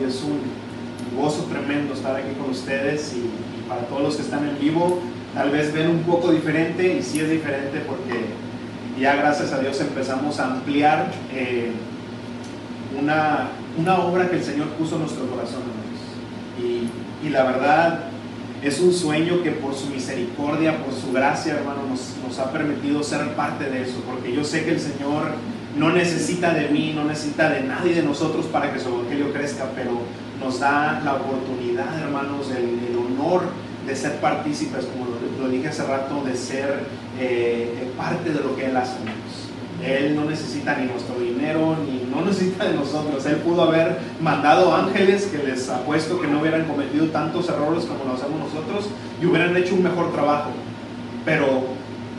Y es un gozo tremendo estar aquí con ustedes y, y para todos los que están en vivo, tal vez ven un poco diferente y sí es diferente porque ya gracias a Dios empezamos a ampliar eh, una, una obra que el Señor puso en nuestro corazón. Y, y la verdad es un sueño que por su misericordia, por su gracia, hermano, nos, nos ha permitido ser parte de eso, porque yo sé que el Señor no necesita de mí, no necesita de nadie de nosotros para que su evangelio crezca, pero nos da la oportunidad, hermanos, el, honor de ser partícipes, como lo, lo dije hace rato, de ser eh, parte de lo que Él hace. Él no necesita ni nuestro dinero, ni no necesita de nosotros. Él pudo haber mandado ángeles que les apuesto que no hubieran cometido tantos errores como lo hacemos nosotros y hubieran hecho un mejor trabajo. Pero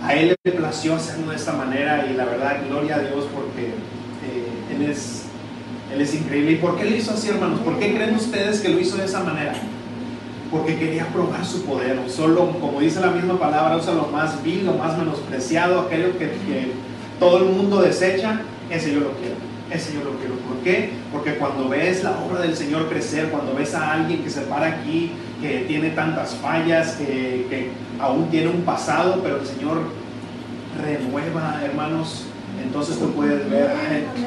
a Él le plació hacerlo de esta manera y la verdad, gloria a Dios porque eh, Él, es, Él es increíble. ¿Y por qué lo hizo así, hermanos? ¿Por qué creen ustedes que lo hizo de esa manera? Porque quería probar su poder. Solo, como dice la misma palabra, usa lo más vil, lo más menospreciado, aquello que, que todo el mundo desecha, ese yo lo quiero. Ese yo lo quiero. ¿Por qué? Porque cuando ves la obra del Señor crecer, cuando ves a alguien que se para aquí, que tiene tantas fallas, que, aún tiene un pasado, pero el Señor renueva, hermanos, entonces tú puedes ver,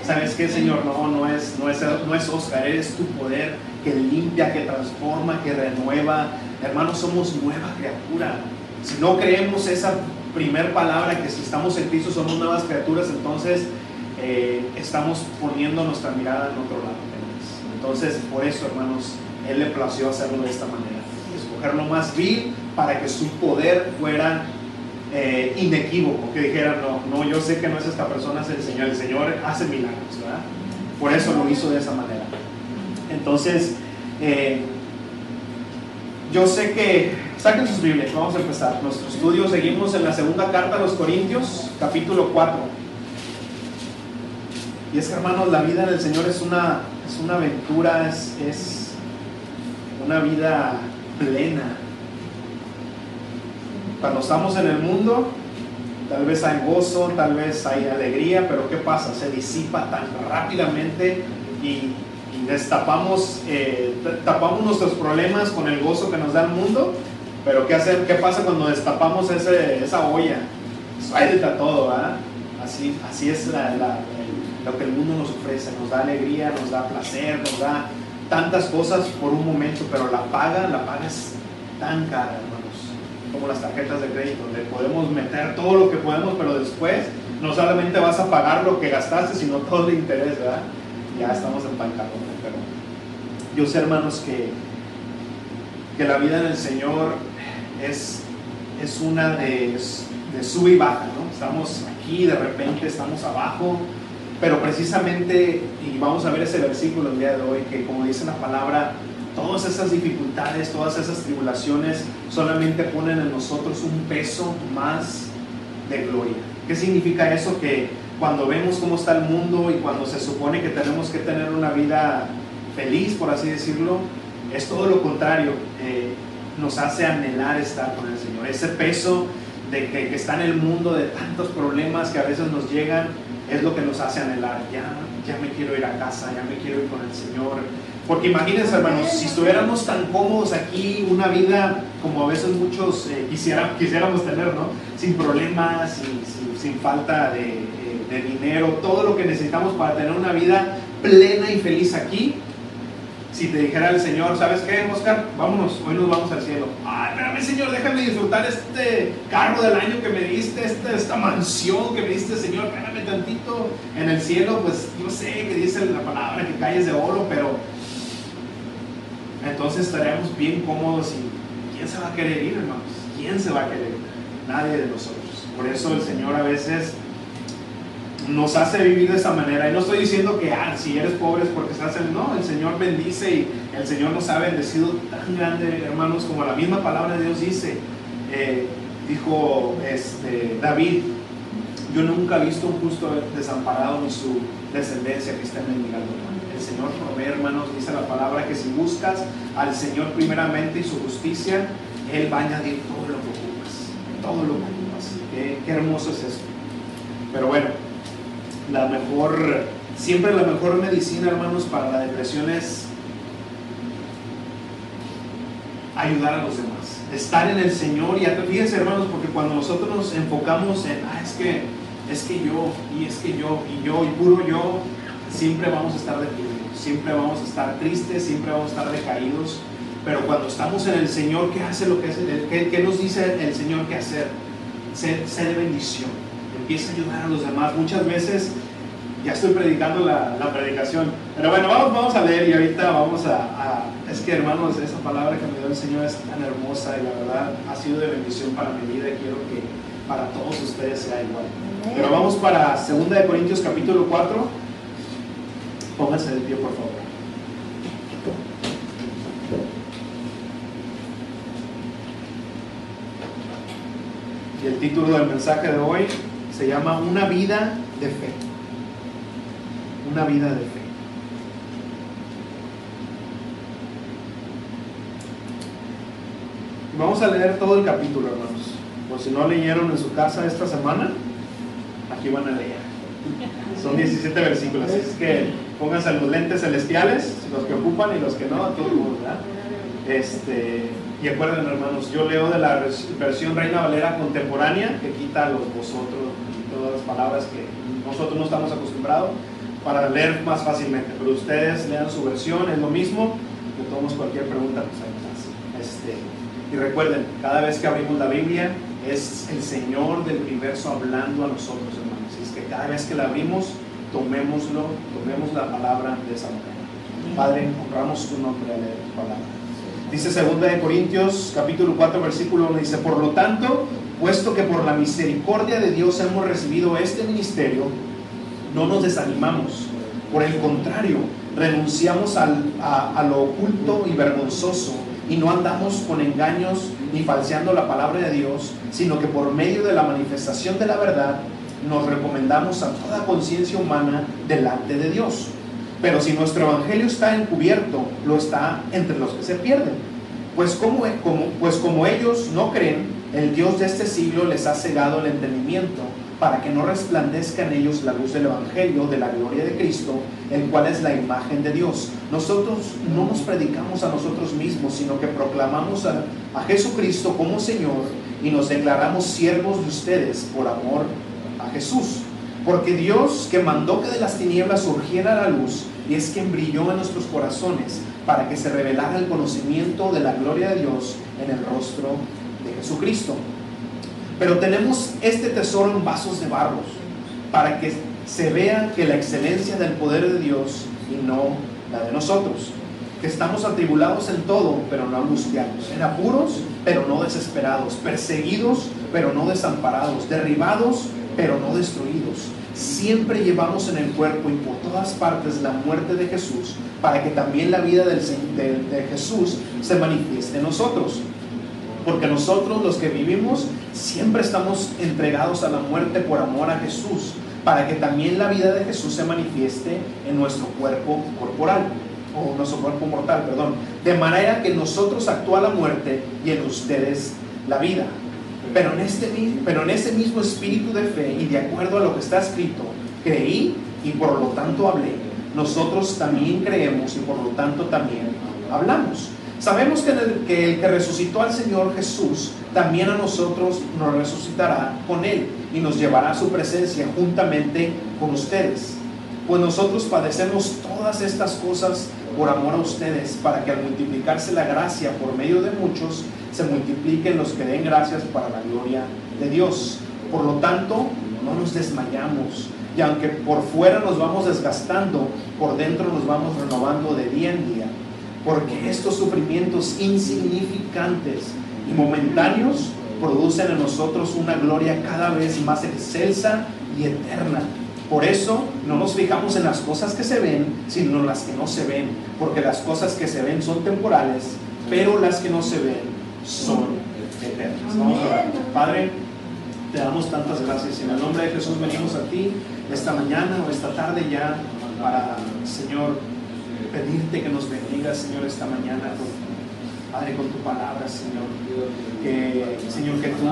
¿sabes qué, Señor? No, no es, no, es, no es Oscar, eres tu poder que limpia, que transforma, que renueva. Hermanos, somos nueva criatura. Si no creemos esa primer palabra, que si estamos en Cristo somos nuevas criaturas, entonces eh, estamos poniendo nuestra mirada en otro lado. Entonces, por eso, hermanos, Él le plació hacerlo de esta manera. Escoger lo más vil para que su poder fuera eh, inequívoco, que dijeran, no, no, yo sé que no es esta persona, es el Señor, el Señor hace milagros, ¿verdad? Por eso lo hizo de esa manera. Entonces, eh, yo sé que, saquen sus Biblias, vamos a empezar. Nuestro estudio seguimos en la segunda carta a los Corintios, capítulo 4. Y es que, hermanos, la vida del Señor es una, es una aventura, es, es una vida plena. Cuando estamos en el mundo, tal vez hay gozo, tal vez hay alegría, pero ¿qué pasa? Se disipa tan rápidamente y, destapamos, eh, tapamos nuestros problemas con el gozo que nos da el mundo, pero ¿qué, hace, qué pasa cuando destapamos ese, esa olla? Suelta todo, ¿verdad? Así, así es la, lo que el mundo nos ofrece, nos da alegría, nos da placer, nos da tantas cosas por un momento, pero la paga, la paga es tan cara, hermanos, como las tarjetas de crédito, donde podemos meter todo lo que podemos, pero después no solamente vas a pagar lo que gastaste, sino todo el interés, ¿verdad? Ya estamos en bancarrota, pero yo sé, hermanos, que, que la vida en el Señor es, es una de, de sub y baja, ¿no? Estamos aquí, de repente estamos abajo, pero precisamente, y vamos a ver ese versículo el día de hoy, que como dice la palabra, todas esas dificultades, todas esas tribulaciones solamente ponen en nosotros un peso más de gloria. ¿Qué significa eso? Que cuando vemos cómo está el mundo y cuando se supone que tenemos que tener una vida feliz, por así decirlo, es todo lo contrario. Eh, nos hace anhelar estar con el Señor. Ese peso de que, que está en el mundo, de tantos problemas que a veces nos llegan, es lo que nos hace anhelar. Ya, ya me quiero ir a casa, ya me quiero ir con el Señor. Porque imagínense, hermanos, si estuviéramos tan cómodos aquí, una vida como a veces muchos eh, quisiera, quisiéramos tener, ¿no? Sin problemas, sin, sin, sin falta de, eh, de, dinero, todo lo que necesitamos para tener una vida plena y feliz aquí. Si te dijera el Señor, ¿sabes qué, Oscar? Vámonos, hoy nos vamos al cielo. Ay, espérame, Señor, déjame disfrutar este carro del año que me diste, esta, esta mansión que me diste, Señor, espérame tantito. En el cielo, pues yo sé que dice la palabra que calles de oro, pero entonces estaríamos bien cómodos y ¿quién se va a querer ir, hermanos? ¿Quién se va a querer ir? Nadie de nosotros. Por eso el Señor a veces nos hace vivir de esa manera. Y no estoy diciendo que ah, si eres pobre es porque estás en... No, el Señor bendice y el Señor nos ha bendecido tan grande, hermanos, como la misma palabra de Dios dice. Eh, dijo este, David, yo nunca he visto un justo desamparado ni su descendencia que esté mendigando el Señor provee, hermanos, dice la palabra que si buscas al Señor primeramente y su justicia, Él va a añadir todo lo que ocupas, todo lo que ocupas. Qué, qué hermoso es esto. Pero bueno, la mejor, siempre la mejor medicina, hermanos, para la depresión es ayudar a los demás, estar en el Señor y fíjense, hermanos, porque cuando nosotros nos enfocamos en, ah, es que, es que yo, y es que yo, y yo, y puro yo, siempre vamos a estar deprimidos, siempre vamos a estar tristes, siempre vamos a estar decaídos. Pero cuando estamos en el Señor, ¿qué hace lo que hace? ¿Qué, qué nos dice el Señor que hacer? Ser, ser de bendición. Empieza a ayudar a los demás. Muchas veces ya estoy predicando la, la, predicación. Pero bueno, vamos, vamos a leer y ahorita vamos a, a, Es que hermanos, esa palabra que me dio el Señor es tan hermosa y la verdad ha sido de bendición para mi vida y quiero que para todos ustedes sea igual. Pero vamos para 2 de Corintios capítulo 4. Pónganse de pie, por favor. Y el título del mensaje de hoy se llama Una vida de fe una vida de fe. Vamos a leer todo el capítulo, hermanos. Por si no leyeron en su casa esta semana, aquí van a leer. Son 17 versículos, así es que pónganse los lentes celestiales, los que ocupan y los que no, a todos, ¿verdad? Este, y acuerden, hermanos, yo leo de la versión Reina Valera contemporánea, que quita los vosotros palabras que nosotros no estamos acostumbrados para leer más fácilmente. Pero ustedes lean su versión, es lo mismo. Le tomamos cualquier pregunta, pues ahí Este, y recuerden, cada vez que abrimos la Biblia, es el Señor del universo hablando a nosotros, hermanos. Y es que cada vez que la abrimos, tomémoslo, tomemos la palabra de esa manera. Padre, honramos tu nombre al leer tu palabra. Dice 2 de Corintios, capítulo 4, versículo 1, dice, por lo tanto, puesto que por la misericordia de Dios hemos recibido este ministerio, no nos desanimamos. Por el contrario, renunciamos a, lo oculto y vergonzoso y no andamos con engaños ni falseando la palabra de Dios, sino que por medio de la manifestación de la verdad nos recomendamos a toda conciencia humana delante de Dios. Pero si nuestro evangelio está encubierto, lo está entre los que se pierden. Pues como, como, pues como ellos no creen, el Dios de este siglo les ha cegado el entendimiento para que no resplandezca en ellos la luz del Evangelio de la gloria de Cristo, el cual es la imagen de Dios. Nosotros no nos predicamos a nosotros mismos, sino que proclamamos a, a Jesucristo como Señor y nos declaramos siervos de ustedes por amor a Jesús. Porque Dios que mandó que de las tinieblas surgiera la luz, y es quien brilló en nuestros corazones para que se revelara el conocimiento de la gloria de Dios en el rostro Jesucristo. Pero tenemos este tesoro en vasos de barros para que se vea que la excelencia del poder de Dios y no la de nosotros. Que estamos atribulados en todo, pero no angustiados. En apuros, pero no desesperados. Perseguidos, pero no desamparados. Derribados, pero no destruidos. Siempre llevamos en el cuerpo y por todas partes la muerte de Jesús, para que también la vida de Jesús se manifieste en nosotros porque nosotros los que vivimos siempre estamos entregados a la muerte por amor a Jesús, para que también la vida de Jesús se manifieste en nuestro cuerpo corporal, o nuestro cuerpo mortal, perdón, de manera que nosotros actúa la muerte y en ustedes la vida. Pero en, este, pero en ese mismo espíritu de fe y de acuerdo a lo que está escrito, creí y por lo tanto hablé. Nosotros también creemos y por lo tanto también hablamos Sabemos que el, que resucitó al Señor Jesús, también a nosotros nos resucitará con Él y nos llevará a su presencia juntamente con ustedes. Pues nosotros padecemos todas estas cosas por amor a ustedes, para que al multiplicarse la gracia por medio de muchos, se multipliquen los que den gracias para la gloria de Dios. Por lo tanto, no nos desmayamos. Y aunque por fuera nos vamos desgastando, por dentro nos vamos renovando de día en día porque estos sufrimientos insignificantes y momentáneos producen en nosotros una gloria cada vez más excelsa y eterna. Por eso no nos fijamos en las cosas que se ven, sino en las que no se ven, porque las cosas que se ven son temporales, pero las que no se ven son eternas. Padre, te damos tantas gracias. En el nombre de Jesús venimos a ti esta mañana o esta tarde ya para, Señor, pedirte que nos bendiga, Señor, esta mañana, Padre, con tu palabra, Señor. Que, Señor, que tú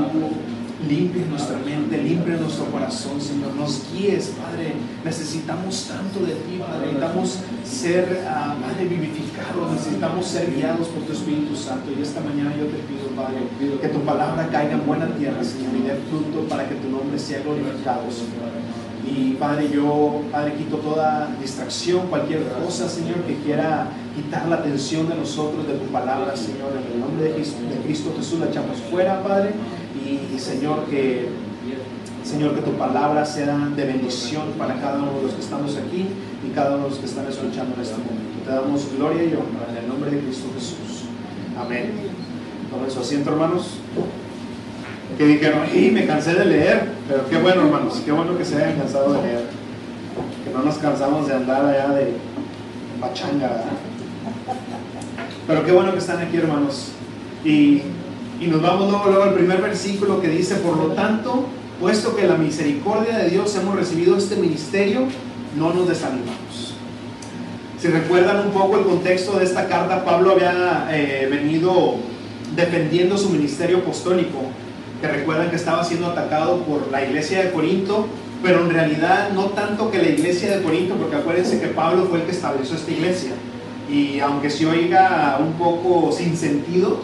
limpies nuestra mente, limpies nuestro corazón, Señor. Nos guíes, Padre. Necesitamos tanto de ti, Padre. Necesitamos ser, uh, Padre, vivificados. Necesitamos ser guiados por tu Espíritu Santo. Y esta mañana yo te pido, Padre, que tu palabra caiga en buena tierra, Señor, y dé fruto para que tu nombre sea glorificado, Señor. Y Padre, yo, Padre, quito toda distracción, cualquier cosa, Señor, que quiera quitar la atención de nosotros, de tu palabra, Señor. En el nombre de Cristo, de Cristo Jesús la echamos fuera, Padre. Y, Señor, que, Señor, que tu palabra sea de bendición para cada uno de los que estamos aquí y cada uno de los que están escuchando en este momento. Te damos gloria y honra en el nombre de Cristo Jesús. Amén. Tomen su asiento, hermanos que dijeron, y me cansé de leer, pero qué bueno hermanos, qué bueno que se hayan cansado de leer, que no nos cansamos de andar allá de pachanga, pero qué bueno que están aquí hermanos. Y, y nos vamos luego, luego al primer versículo que dice, por lo tanto, puesto que la misericordia de Dios hemos recibido este ministerio, no nos desanimamos. Si recuerdan un poco el contexto de esta carta, Pablo había eh, venido defendiendo su ministerio apostólico que recuerdan que estaba siendo atacado por la iglesia de Corinto, pero en realidad no tanto que la iglesia de Corinto, porque acuérdense que Pablo fue el que estableció esta iglesia. Y aunque se oiga un poco sin sentido,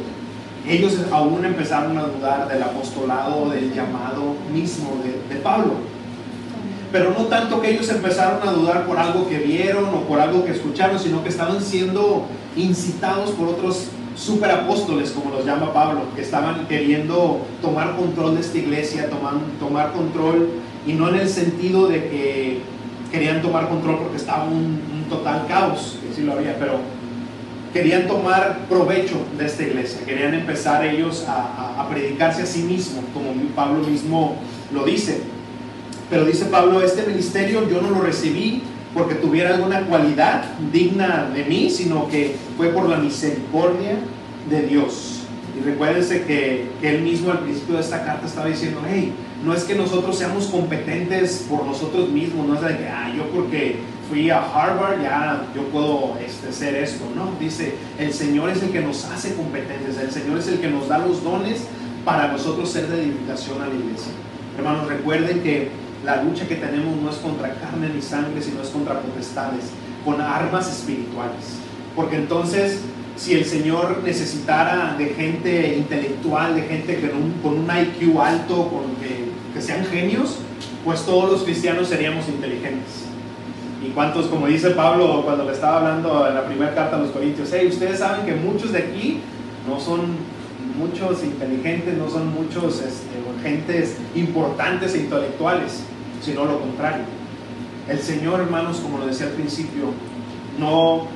ellos aún empezaron a dudar del apostolado, del llamado mismo de, de Pablo. Pero no tanto que ellos empezaron a dudar por algo que vieron o por algo que escucharon, sino que estaban siendo incitados por otros superapóstoles, como los llama Pablo, que estaban queriendo tomar control de esta iglesia, tomar, tomar control, y no en el sentido de que querían tomar control porque estaba un, total caos, que sí lo había, pero querían tomar provecho de esta iglesia, querían empezar ellos a, predicarse a sí mismos, como Pablo mismo lo dice. Pero dice Pablo, este ministerio yo no lo recibí porque tuviera alguna cualidad digna de mí, sino que fue por la misericordia de Dios. Y recuérdense que, él mismo al principio de esta carta estaba diciendo, hey, no es que nosotros seamos competentes por nosotros mismos, no es de que, ah, yo porque fui a Harvard ya yo puedo este, ser esto, no, dice, el Señor es el que nos hace competentes, el Señor es el que nos da los dones para nosotros ser de edificación a la iglesia. Hermanos, recuerden que la lucha que tenemos no es contra carne ni sangre, sino es contra potestades, con armas espirituales. Porque entonces, si el Señor necesitara de gente intelectual, de gente con un, IQ alto, con que, sean genios, pues todos los cristianos seríamos inteligentes. Y cuántos, como dice Pablo cuando le estaba hablando en la primera carta a los Corintios, hey, ustedes saben que muchos de aquí no son muchos inteligentes, no son muchos este, gentes importantes e intelectuales sino lo contrario. El Señor, hermanos, como lo decía al principio, no,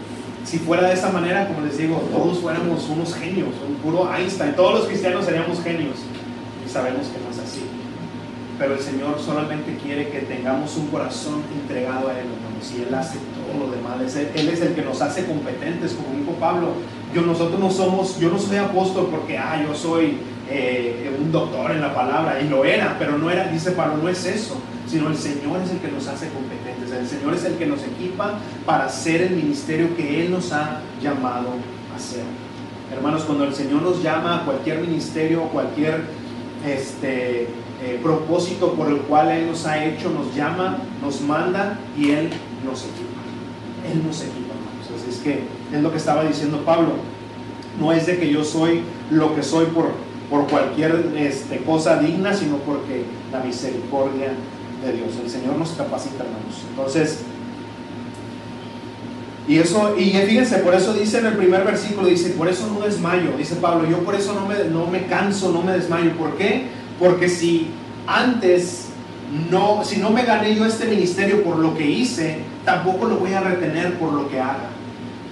si fuera de esa manera, como les digo, todos fuéramos unos genios, un puro Einstein, todos los cristianos seríamos genios. Y sabemos que no es así. Pero el Señor solamente quiere que tengamos un corazón entregado a Él, hermanos, y Él hace todo lo demás. Él es el que nos hace competentes, como dijo Pablo. Yo, nosotros no somos, yo no soy apóstol porque, ah, yo soy eh, un doctor en la palabra, y lo era, pero no era, dice Pablo, no es eso sino el Señor es el que nos hace competentes, el Señor es el que nos equipa para hacer el ministerio que Él nos ha llamado a hacer. Hermanos, cuando el Señor nos llama a cualquier ministerio, cualquier este, eh, propósito por el cual Él nos ha hecho, nos llama, nos manda y Él nos equipa. Él nos equipa, hermanos. Así es que es lo que estaba diciendo Pablo. No es de que yo soy lo que soy por, por cualquier este, cosa digna, sino porque la misericordia de Dios. El Señor nos capacita, hermanos. Entonces, y eso, y fíjense, por eso dice en el primer versículo, dice, por eso no desmayo, dice Pablo, yo por eso no me, no me canso, no me desmayo. ¿Por qué? Porque si antes no, si no me gané yo este ministerio por lo que hice, tampoco lo voy a retener por lo que haga.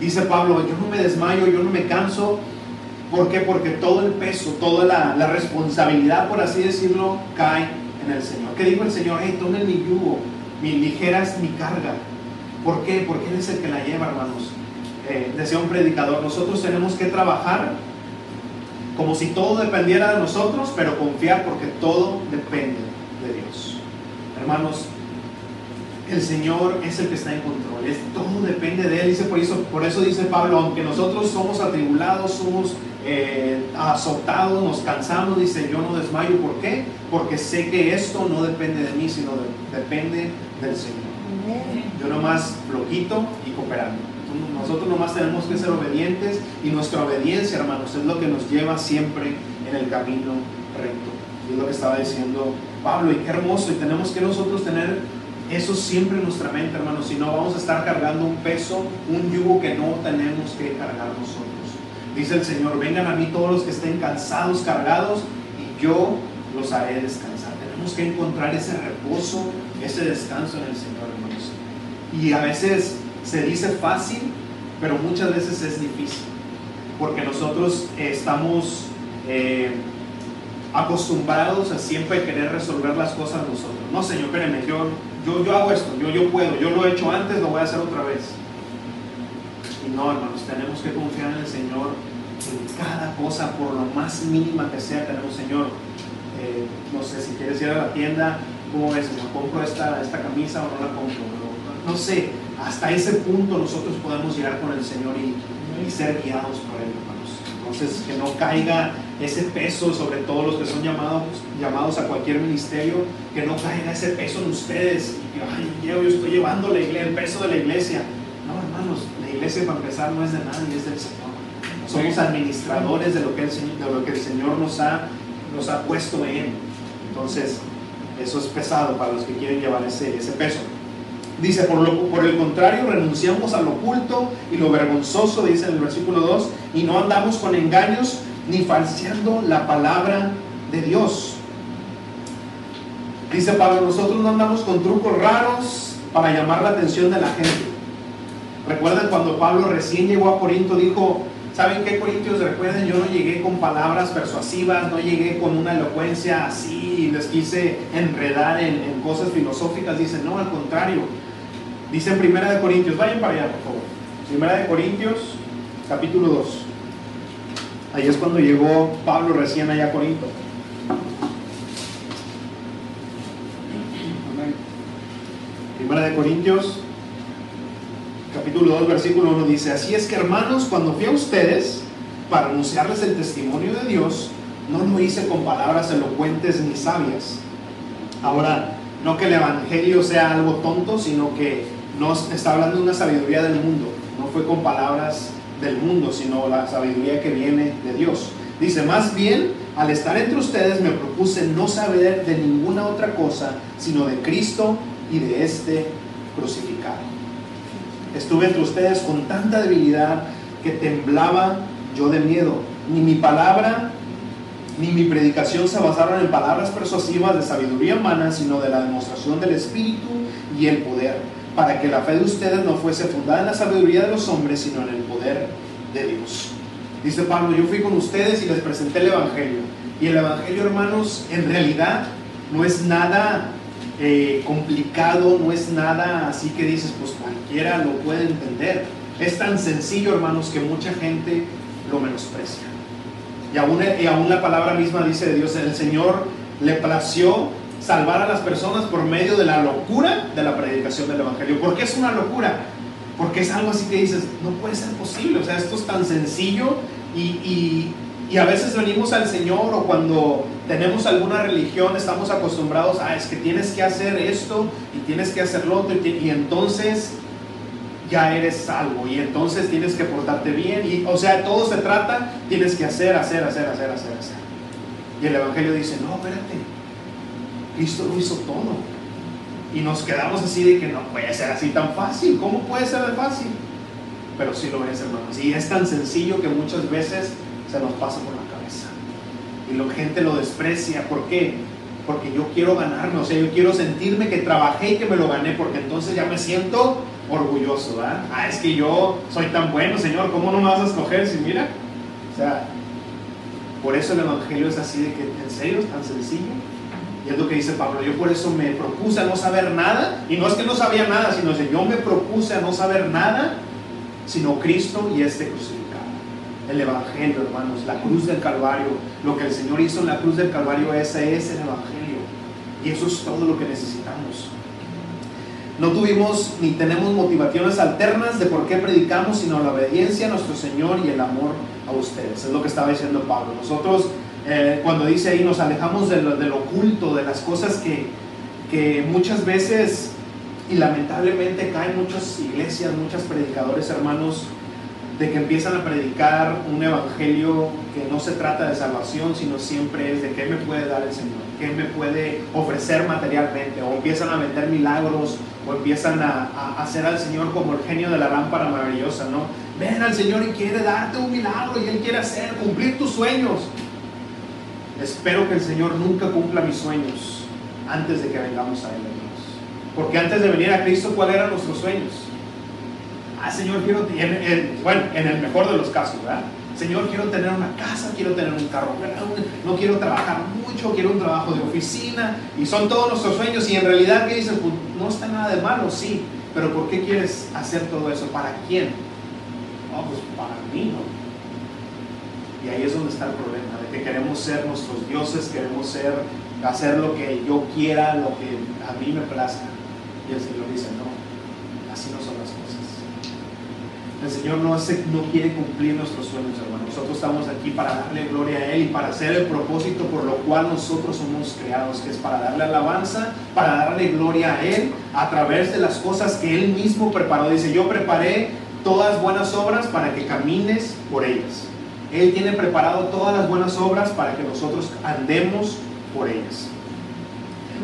Dice Pablo, yo no me desmayo, yo no me canso. ¿Por qué? Porque todo el peso, toda la, la responsabilidad, por así decirlo, cae el Señor. ¿Qué dijo el Señor? Hey, tomen mi yugo, mi ligera es mi carga. ¿Por qué? Porque Él es el que la lleva, hermanos. Eh, un predicador, nosotros tenemos que trabajar como si todo dependiera de nosotros, pero confiar porque todo depende de Dios. Hermanos, el Señor es el que está en control, todo depende de Él. Dice por eso, por eso dice Pablo, aunque nosotros somos atribulados, somos eh, azotados, nos cansamos, dice yo no desmayo. ¿Por qué? porque sé que esto no depende de mí, sino depende del Señor. Yo nomás floquito y cooperando. Nosotros nomás tenemos que ser obedientes y nuestra obediencia, hermanos, es lo que nos lleva siempre en el camino recto. Y es lo que estaba diciendo Pablo, y qué hermoso, y tenemos que nosotros tener eso siempre en nuestra mente, hermanos, si no vamos a estar cargando un peso, un yugo que no tenemos que cargar nosotros. Dice el Señor, vengan a mí todos los que estén cansados, cargados, y yo los haré descansar. Tenemos que encontrar ese reposo, ese descanso en el Señor, hermanos. Y a veces se dice fácil, pero muchas veces es difícil, porque nosotros estamos eh, acostumbrados a siempre querer resolver las cosas nosotros. No, Señor, espéreme, yo, yo, yo hago esto, yo, yo puedo, yo lo he hecho antes, lo voy a hacer otra vez. Y no, hermanos, tenemos que confiar en el Señor en cada cosa, por lo más mínima que sea, tenemos, Señor, eh, no sé, si quieres ir a la tienda, ¿cómo ves, Señor? ¿Compro esta, esta camisa o no la compro? No, sé, hasta ese punto nosotros podemos llegar con el Señor y, ser guiados por Él, hermanos. Entonces, que no caiga ese peso sobre todos los que son llamados, llamados a cualquier ministerio, que no caiga ese peso en ustedes. Y ay, yo, estoy llevando la iglesia, el peso de la iglesia. Iglesia para empezar no es de nadie, es del Señor. Somos administradores de lo que el Señor, de lo que el Señor nos, ha, nos ha puesto en. Entonces, eso es pesado para los que quieren llevar ese, ese peso. Dice, por, lo, por el contrario, renunciamos a lo oculto y lo vergonzoso, dice en el versículo 2, y no andamos con engaños ni falseando la palabra de Dios. Dice Pablo, nosotros no andamos con trucos raros para llamar la atención de la gente. Recuerden cuando Pablo recién llegó a Corinto, dijo, ¿saben qué Corintios? Recuerden, yo no llegué con palabras persuasivas, no llegué con una elocuencia así, les quise enredar en, cosas filosóficas. Dice, no, al contrario. Dice Primera de Corintios, vayan para allá, por favor. Primera de Corintios, capítulo 2. Ahí es cuando llegó Pablo recién allá a Corinto. Primera de Corintios, capítulo 2, versículo 1 dice, así es que hermanos, cuando fui a ustedes para anunciarles el testimonio de Dios, no lo hice con palabras elocuentes ni sabias. Ahora, no que el Evangelio sea algo tonto, sino que no está hablando de una sabiduría del mundo, no fue con palabras del mundo, sino la sabiduría que viene de Dios. Dice, más bien, al estar entre ustedes me propuse no saber de ninguna otra cosa, sino de Cristo y de este crucificado. Estuve entre ustedes con tanta debilidad que temblaba yo de miedo. Ni mi palabra ni mi predicación se basaron en palabras persuasivas de sabiduría humana, sino de la demostración del Espíritu y el poder para que la fe de ustedes no fuese fundada en la sabiduría de los hombres, sino en el poder de Dios. Dice Pablo, yo fui con ustedes y les presenté el Evangelio. Y el Evangelio, hermanos, en realidad no es nada eh, complicado, no es nada así que dices, pues cualquiera lo puede entender. Es tan sencillo, hermanos, que mucha gente lo menosprecia. Y aún, y aún la palabra misma dice de Dios, el Señor le plació salvar a las personas por medio de la locura de la predicación del Evangelio. ¿Por qué es una locura? Porque es algo así que dices, no puede ser posible, o sea, esto es tan sencillo y, a veces venimos al Señor o cuando tenemos alguna religión estamos acostumbrados a, es que tienes que hacer esto y tienes que hacer lo otro y, y entonces ya eres salvo y entonces tienes que portarte bien y o sea, todo se trata, tienes que hacer, hacer, hacer, hacer, hacer, hacer. Y el Evangelio dice, no, espérate, Cristo lo hizo todo. Y nos quedamos así de que no puede ser así tan fácil. ¿Cómo puede ser fácil? Pero sí lo es, hermanos. Y es tan sencillo que muchas veces nos pasa por la cabeza. Y la gente lo desprecia. ¿Por qué? Porque yo quiero ganarme. O sea, yo quiero sentirme que trabajé y que me lo gané. Porque entonces ya me siento orgulloso. ¿verdad? Ah, es que yo soy tan bueno, Señor. ¿Cómo no me vas a escoger si mira? O sea, por eso el Evangelio es así de que, ¿en serio? Es tan sencillo. Y es lo que dice Pablo, yo por eso me propuse a no saber nada, y no es que no sabía nada, sino que yo me propuse a no saber nada, sino Cristo y este crucificado. El Evangelio, hermanos, la cruz del Calvario, lo que el Señor hizo en la cruz del Calvario, ese es el Evangelio. Y eso es todo lo que necesitamos. No tuvimos ni tenemos motivaciones alternas de por qué predicamos, sino la obediencia a nuestro Señor y el amor a ustedes. Es lo que estaba diciendo Pablo. Nosotros eh, cuando dice ahí nos alejamos de lo, oculto, de las cosas que, que muchas veces y lamentablemente caen muchas iglesias, muchos predicadores hermanos, de que empiezan a predicar un evangelio que no se trata de salvación, sino siempre es de qué me puede dar el Señor, qué me puede ofrecer materialmente, o empiezan a vender milagros, o empiezan a, hacer al Señor como el genio de la lámpara maravillosa, ¿no? Ven al Señor y quiere darte un milagro y Él quiere hacer, cumplir tus sueños. Espero que el Señor nunca cumpla mis sueños antes de que vengamos a Él. Porque antes de venir a Cristo, ¿cuáles eran nuestros sueños? Ah, Señor, quiero, en, bueno, en el mejor de los casos, ¿verdad? Señor, quiero tener una casa, quiero tener un carro, no quiero trabajar mucho, quiero un trabajo de oficina, y son todos nuestros sueños, y en realidad, ¿qué dices? Pues no está nada de malo, sí, pero ¿por qué quieres hacer todo eso? ¿Para quién? Oh, pues para mí, ¿no? Y ahí es donde está el problema, de que queremos ser nuestros dioses, queremos ser, hacer lo que yo quiera, lo que a mí me plazca. Y el Señor dice, no, así no cosas. El Señor no, hace, no quiere cumplir nuestros sueños, hermano. Nosotros estamos aquí para darle gloria a Él y para hacer el propósito por lo cual nosotros somos creados, que es para darle alabanza, para darle gloria a Él a través de las cosas que Él mismo preparó. Dice, yo preparé todas buenas obras para que camines por ellas. Él tiene preparado todas las buenas obras para que nosotros andemos por ellas.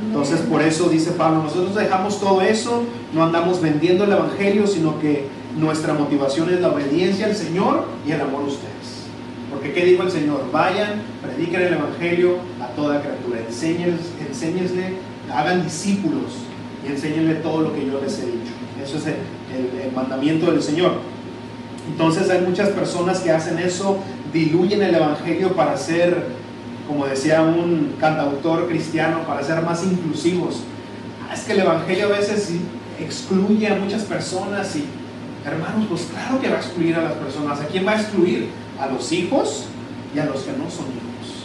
Entonces por eso dice Pablo, nosotros dejamos todo eso, no andamos vendiendo el Evangelio, sino que nuestra motivación es la obediencia al Señor y el amor a ustedes. Porque ¿qué dijo el Señor? Vayan, prediquen el Evangelio a toda criatura, enséñenle, hagan discípulos y enséñenle todo lo que yo les he dicho. Eso es el, el mandamiento del Señor. Entonces hay muchas personas que hacen eso diluyen el Evangelio para ser, como decía un cantautor cristiano, para ser más inclusivos. Ah, es que el Evangelio a veces excluye a muchas personas y, hermanos, pues claro que va a excluir a las personas. ¿A quién va a excluir? A los hijos y a los que no son hijos.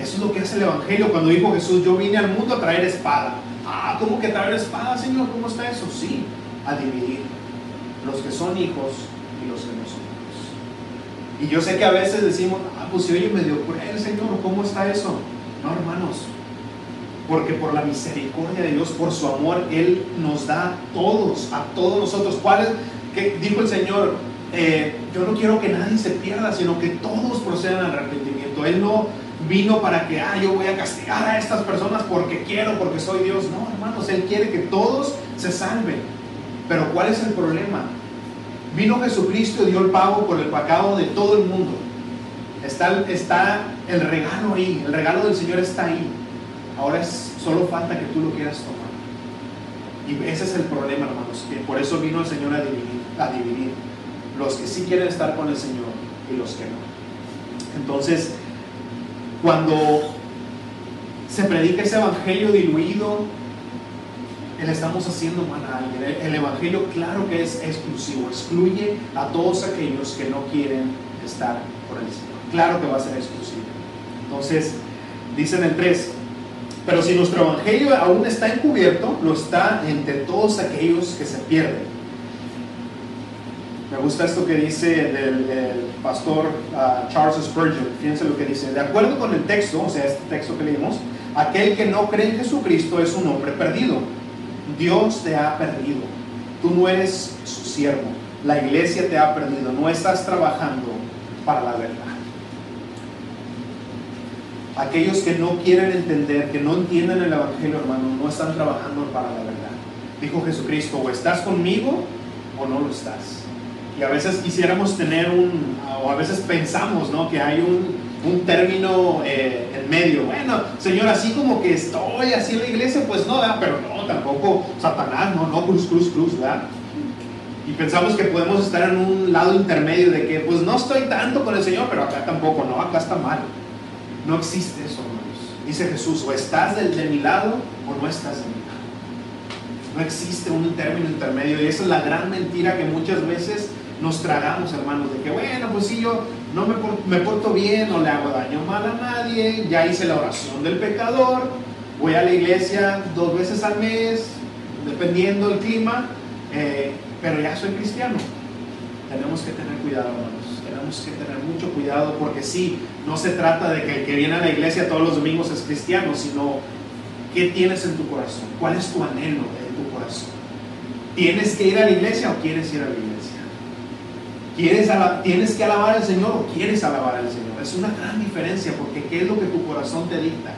Eso es lo que hace el Evangelio. Cuando dijo Jesús, yo vine al mundo a traer espada. Ah, ¿cómo que traer espada, Señor? ¿Cómo está eso? Sí, a dividir los que son hijos y los que no son y yo sé que a veces decimos, ah, pues si oye medio cruel, Señor, ¿cómo está eso? No, hermanos, porque por la misericordia de Dios, por su amor, Él nos da a todos, a todos nosotros. ¿Cuál es? Que dijo el Señor, eh, yo no quiero que nadie se pierda, sino que todos procedan al arrepentimiento. Él no vino para que, ah, yo voy a castigar a estas personas porque quiero, porque soy Dios. No, hermanos, Él quiere que todos se salven. Pero ¿cuál es el problema? Vino Jesucristo y dio el pago por el pecado de todo el mundo. Está, está el regalo ahí, el regalo del Señor está ahí. Ahora es, solo falta que tú lo quieras tomar. Y ese es el problema, hermanos, que por eso vino el Señor a dividir, a dividir los que sí quieren estar con el Señor y los que no. Entonces, cuando se predica ese evangelio diluido, le estamos haciendo mal a alguien. El, Evangelio claro que es exclusivo, excluye a todos aquellos que no quieren estar por el Señor. Claro que va a ser exclusivo. Entonces, dicen el 3, pero si nuestro Evangelio aún está encubierto, lo está entre todos aquellos que se pierden. Me gusta esto que dice el, pastor ah, Charles Spurgeon. Fíjense lo que dice. De acuerdo con el texto, o sea, este texto que leímos, aquel que no cree en Jesucristo es un hombre perdido Dios te ha perdido. Tú no eres su siervo. La iglesia te ha perdido. No estás trabajando para la verdad. Aquellos que no quieren entender, que no entienden el Evangelio, hermano, no están trabajando para la verdad. Dijo Jesucristo, o estás conmigo o no lo estás. Y a veces quisiéramos tener un, o a veces pensamos, ¿no? Que hay un, un término eh, en medio. Bueno, Señor, así como que estoy así en la iglesia, pues no, ¿verdad? pero no, tampoco Satanás, no, no, cruz, cruz, cruz, ¿verdad? Y pensamos que podemos estar en un lado intermedio de que, pues no estoy tanto con el Señor, pero acá tampoco, no, acá está mal. No existe eso, hermanos. Dice Jesús, o estás de, de mi lado o no estás de mi lado. No existe un término intermedio y esa es la gran mentira que muchas veces nos tragamos, hermanos, de que, bueno, pues si yo no me, me porto bien, no le hago daño mal a nadie, ya hice la oración del pecador, voy a la iglesia dos veces al mes, dependiendo del clima, eh, pero ya soy cristiano. Tenemos que tener cuidado. Tenemos que tener mucho cuidado porque sí, no se trata de que el que viene a la iglesia todos los domingos es cristiano, sino qué tienes en tu corazón, cuál es tu anhelo en tu corazón. ¿Tienes que ir a la iglesia o quieres ir a la iglesia? ¿Quieres ¿Tienes que alabar al Señor o quieres alabar al Señor? Es una gran diferencia porque ¿qué es lo que tu corazón te dicta?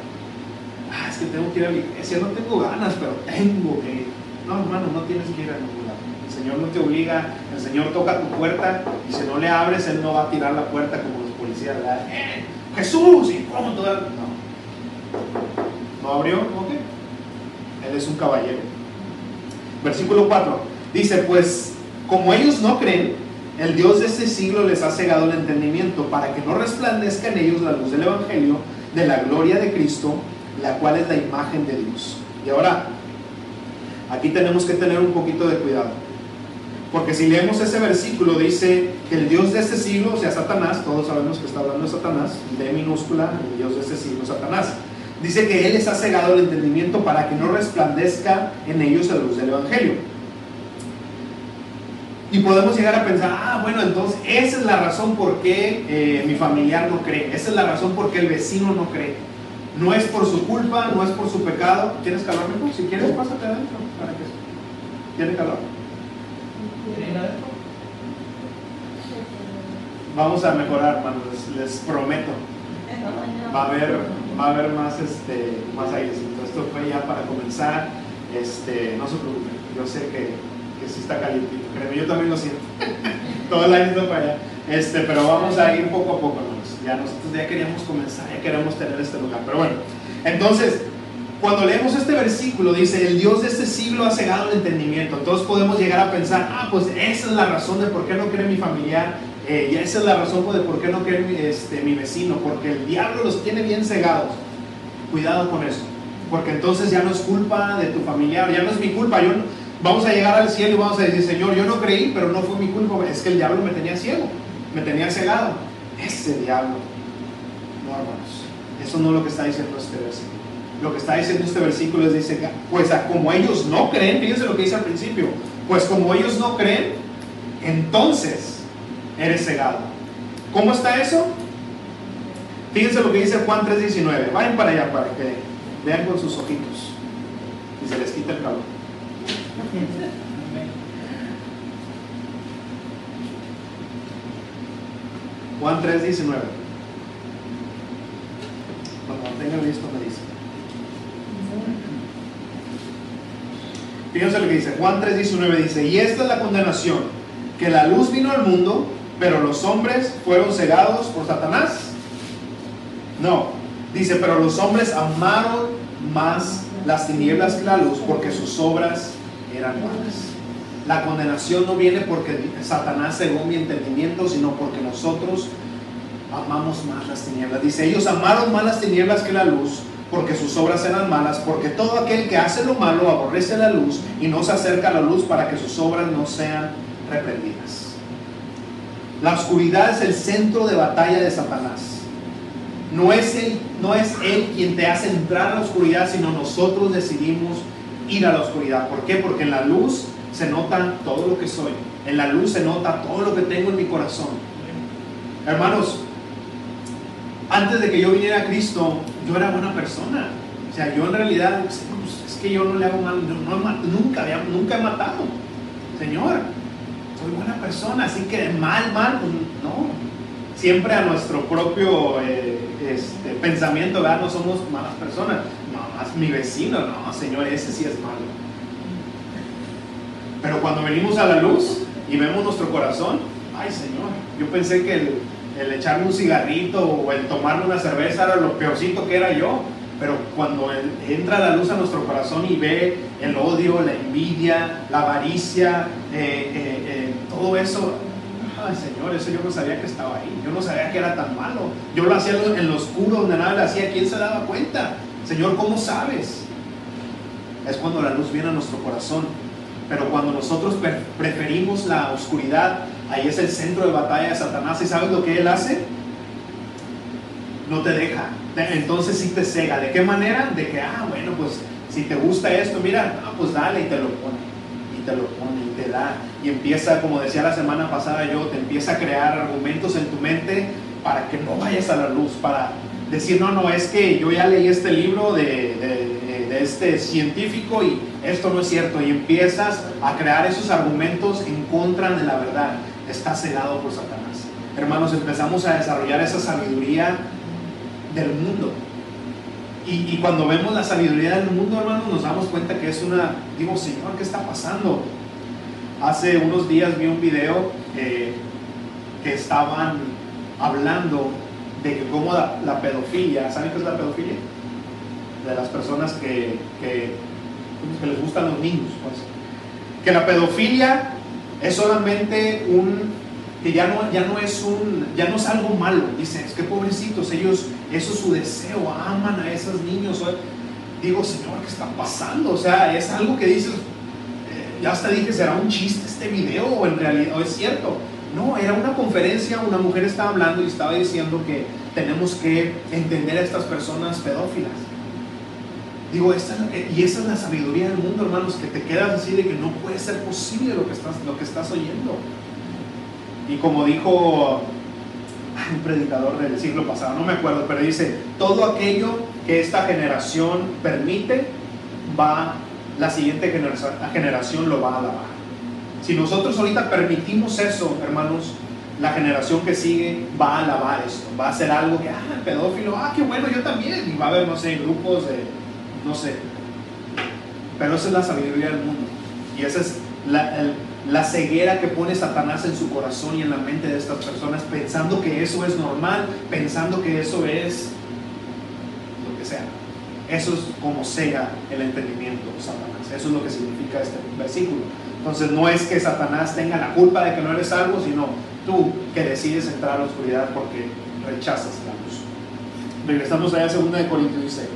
Ah, es que tengo que ir a la iglesia, no tengo ganas, pero tengo que ir. No, hermano, no tienes que ir a lado. Señor no te obliga, el Señor toca tu puerta y si no le abres, Él no va a tirar la puerta como los policías, ¿verdad? ¡Eh, Jesús! ¿Y cómo No. ¿No abrió? Ok. Él es un caballero. Versículo 4. Dice, pues como ellos no creen, el Dios de este siglo les ha cegado el entendimiento para que no resplandezca en ellos la luz del Evangelio de la gloria de Cristo, la cual es la imagen de Dios. Y ahora, aquí tenemos que tener un poquito de cuidado. Porque si leemos ese versículo, dice que el Dios de este siglo, o sea, Satanás, todos sabemos que está hablando de Satanás, de minúscula, el Dios de este siglo, Satanás. Dice que Él les ha cegado el entendimiento para que no resplandezca en ellos la luz del Evangelio. Y podemos llegar a pensar, ah, bueno, entonces esa es la razón por qué eh, mi familiar no cree, esa es la razón por qué el vecino no cree. No es por su culpa, no es por su pecado. ¿Tienes calor, mijo? Si quieres, pásate adentro. ¿Para que ¿Tiene calor? Vamos a mejorar, hermanos, les, prometo. Va a haber, va a haber más, este, más Esto fue ya para comenzar. Este, no se preocupen, yo sé que, que sí está calientito. Créeme, yo también lo siento. Todo el año para allá. Este, pero vamos a ir poco a poco, hermanos. Ya nosotros ya queríamos comenzar, ya queremos tener este lugar. Pero bueno, entonces, cuando leemos este versículo, dice, el Dios de este siglo ha cegado el entendimiento. Entonces podemos llegar a pensar, ah, pues esa es la razón de por qué no cree mi familiar, eh, y esa es la razón de por qué no cree mi, este, mi vecino, porque el diablo los tiene bien cegados. Cuidado con eso, porque entonces ya no es culpa de tu familiar, ya no es mi culpa. Yo, vamos a llegar al cielo y vamos a decir, Señor, yo no creí, pero no fue mi culpa, es que el diablo me tenía ciego, me tenía cegado. Ese diablo. No, hermanos, eso no es lo que está diciendo este versículo lo que está diciendo este versículo es, dice, pues como ellos no creen, fíjense lo que dice al principio, pues como ellos no creen, entonces eres cegado. ¿Cómo está eso? Fíjense lo que dice Juan 3:19. Vayan para allá para que vean con sus ojitos y se les quita el calor. Juan 3:19. Cuando tengan listo me dicen. Fíjense lo que dice, Juan 3:19 dice, y esta es la condenación, que la luz vino al mundo, pero los hombres fueron cegados por Satanás. No, dice, pero los hombres amaron más las tinieblas que la luz porque sus obras eran malas. La condenación no viene porque Satanás cegó mi entendimiento, sino porque nosotros amamos más las tinieblas. Dice, ellos amaron más las tinieblas que la luz porque sus obras eran malas, porque todo aquel que hace lo malo aborrece la luz y no se acerca a la luz para que sus obras no sean reprendidas. La oscuridad es el centro de batalla de Satanás. No es, él, no es él quien te hace entrar a la oscuridad, sino nosotros decidimos ir a la oscuridad. ¿Por qué? Porque en la luz se nota todo lo que soy. En la luz se nota todo lo que tengo en mi corazón. Hermanos, antes de que yo viniera a Cristo, yo era buena persona. O sea, yo en realidad, pues, es que yo no le hago mal, nunca, nunca he matado. Señor, soy buena persona, así que mal, mal, pues, no. Siempre a nuestro propio eh, este, pensamiento, ¿verdad? No somos malas personas. No, más mi vecino, no, Señor, ese sí es malo. Pero cuando venimos a la luz y vemos nuestro corazón, ay Señor, yo pensé que el, el echarme un cigarrito o el tomarme una cerveza era lo peorcito que era yo. Pero cuando entra la luz a nuestro corazón y ve el odio, la envidia, la avaricia, eh, eh, eh, todo eso, ay Señor, eso yo no sabía que estaba ahí. Yo no sabía que era tan malo. Yo lo hacía en lo oscuro, donde nada le hacía. ¿Quién se daba cuenta? Señor, ¿cómo sabes? Es cuando la luz viene a nuestro corazón. Pero cuando nosotros preferimos la oscuridad, Ahí es el centro de batalla de Satanás. ¿Y sabes lo que él hace? No te deja. Entonces sí te cega. ¿De qué manera? De que, ah, bueno, pues si te gusta esto, mira, ah, pues dale y te lo pone. y te lo pone y te da. Y empieza, como decía la semana pasada yo, te empieza a crear argumentos en tu mente para que no vayas a la luz, para decir, no, no, es que yo ya leí este libro de, de, de este científico y esto no es cierto. Y empiezas a crear esos argumentos en contra de la verdad. Estás cegado por Satanás. Hermanos, empezamos a desarrollar esa sabiduría del mundo. Y, cuando vemos la sabiduría del mundo, hermanos, nos damos cuenta que es una, digo, Señor, ¿qué está pasando? Hace unos días vi un video eh, que estaban hablando de cómo la, pedofilia, ¿saben qué es la pedofilia? De las personas que, que, que les gustan los niños, pues. Que la pedofilia es solamente un que ya no, ya no es un, ya no es algo malo. Dicen, es que pobrecitos, ellos, eso es su deseo, aman a esos niños. Digo, Señor, ¿qué está pasando? O sea, es algo que dices, eh, ya hasta dije, ¿será un chiste este video o en realidad o es cierto? No, era una conferencia, una mujer estaba hablando y estaba diciendo que tenemos que entender a estas personas pedófilas. Digo, esta, y esa es la sabiduría del mundo, hermanos, que te quedas así de que no puede ser posible lo que estás, lo que estás oyendo. Y como dijo un predicador del siglo pasado, no me acuerdo, pero dice, todo aquello que esta generación permite, va, la siguiente generación, generación lo va a alabar. Si nosotros ahorita permitimos eso, hermanos, la generación que sigue va a alabar esto, va a hacer algo que, ah, pedófilo, ah, qué bueno, yo también, y va a haber, no sé, grupos de, no sé. Pero esa es la sabiduría del mundo. Y ese es la, ceguera que pone Satanás en su corazón y en la mente de estas personas, pensando que eso es normal, pensando que eso es lo que sea. Eso es como sea el entendimiento Satanás. Eso es lo que significa este versículo. Entonces no es que Satanás tenga la culpa de que no eres salvo, sino tú que decides entrar a la oscuridad porque rechazas la luz. Regresamos allá a 2 de Corintios dice,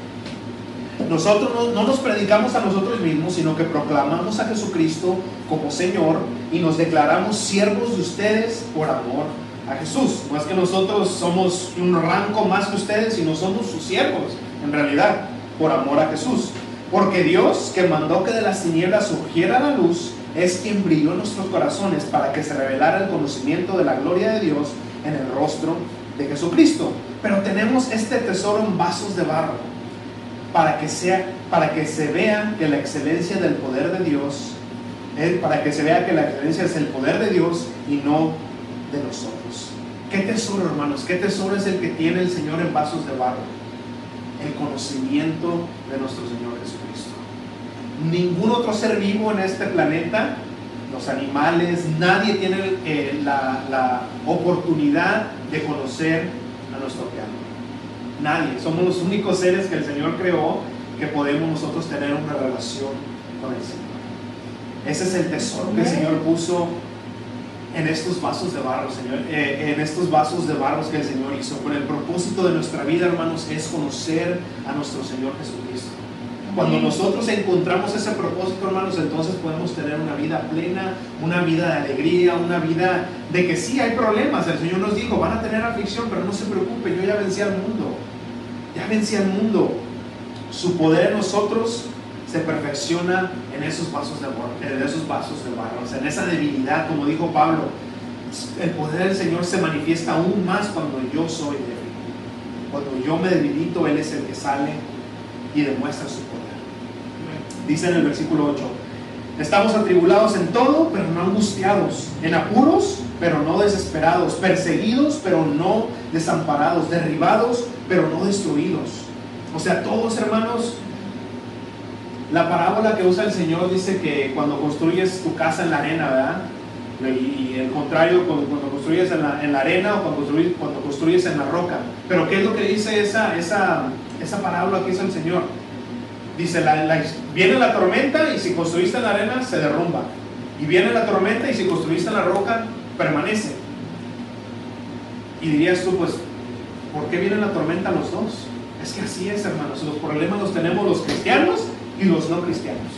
nosotros no, no, nos predicamos a nosotros mismos, sino que proclamamos a Jesucristo como Señor y nos declaramos siervos de ustedes por amor a Jesús. No es que nosotros somos un rango más que ustedes, sino somos sus siervos, en realidad, por amor a Jesús. Porque Dios, que mandó que de las tinieblas surgiera la luz, es quien brilló en nuestros corazones para que se revelara el conocimiento de la gloria de Dios en el rostro de Jesucristo. Pero tenemos este tesoro en vasos de barro para que, sea, para que se vea que la excelencia del poder de Dios, eh, para que se vea que la excelencia es el poder de Dios y no de nosotros. ¿Qué tesoro, hermanos? ¿Qué tesoro es el que tiene el Señor en vasos de barro? El conocimiento de nuestro Señor Jesucristo. Ningún otro ser vivo en este planeta, los animales, nadie tiene eh, la, oportunidad de conocer a nuestro Creador. Nadie. Somos los únicos seres que el Señor creó que podemos nosotros tener una relación con el Señor. Ese es el tesoro que el Señor puso en estos vasos de barro, Señor, eh, en estos vasos de barro que el Señor hizo. Con el propósito de nuestra vida, hermanos, es conocer a nuestro Señor Jesucristo. Cuando nosotros encontramos ese propósito, hermanos, entonces podemos tener una vida plena, una vida de alegría, una vida de que sí hay problemas. El Señor nos dijo, van a tener aflicción, pero no se preocupen, yo ya vencí al mundo. Ya vencí al mundo. Su poder en nosotros se perfecciona en esos vasos de en esos vasos de barro, en esa debilidad, como dijo Pablo. El poder del Señor se manifiesta aún más cuando yo soy débil. Cuando yo me debilito, Él es el que sale y demuestra su poder. Dice en el versículo 8, estamos atribulados en todo, pero no angustiados, en apuros, pero no desesperados, perseguidos, pero no desamparados, derribados, pero no destruidos. O sea, todos hermanos, la parábola que usa el Señor dice que cuando construyes tu casa en la arena, ¿verdad? Y el contrario, cuando, construyes en la, en la, arena o cuando construyes, cuando construyes en la roca. Pero ¿qué es lo que dice esa, esa, esa parábola que hizo el Señor? Dice, la, viene la tormenta y si construiste en la arena se derrumba. Y viene la tormenta y si construiste en la roca permanece. Y dirías tú, pues, ¿por qué viene la tormenta los dos? Es que así es, hermanos. Los problemas los tenemos los cristianos y los no cristianos.